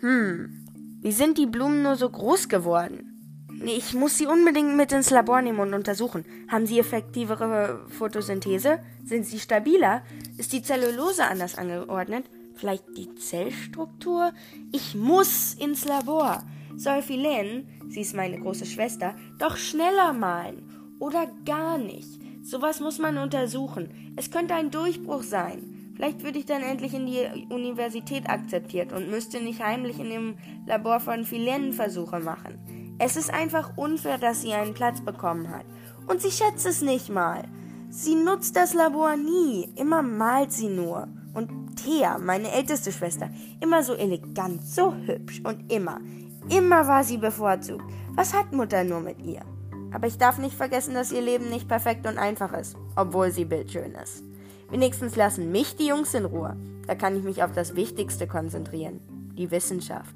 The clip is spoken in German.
Hm, wie sind die Blumen nur so groß geworden? Ich muss sie unbedingt mit ins Labor nehmen und untersuchen. Haben sie effektivere Photosynthese? Sind sie stabiler? Ist die Zellulose anders angeordnet? Vielleicht die Zellstruktur? Ich muss ins Labor. Soll Philen, sie ist meine große Schwester, doch schneller malen. Oder gar nicht. Sowas muss man untersuchen. Es könnte ein Durchbruch sein. Vielleicht würde ich dann endlich in die Universität akzeptiert und müsste nicht heimlich in dem Labor von Philen Versuche machen. Es ist einfach unfair, dass sie einen Platz bekommen hat. Und sie schätzt es nicht mal. Sie nutzt das Labor nie. Immer malt sie nur. Und Thea, meine älteste Schwester, immer so elegant, so hübsch und immer, immer war sie bevorzugt. Was hat Mutter nur mit ihr? Aber ich darf nicht vergessen, dass ihr Leben nicht perfekt und einfach ist, obwohl sie bildschön ist. Wenigstens lassen mich die Jungs in Ruhe. Da kann ich mich auf das Wichtigste konzentrieren, die Wissenschaft.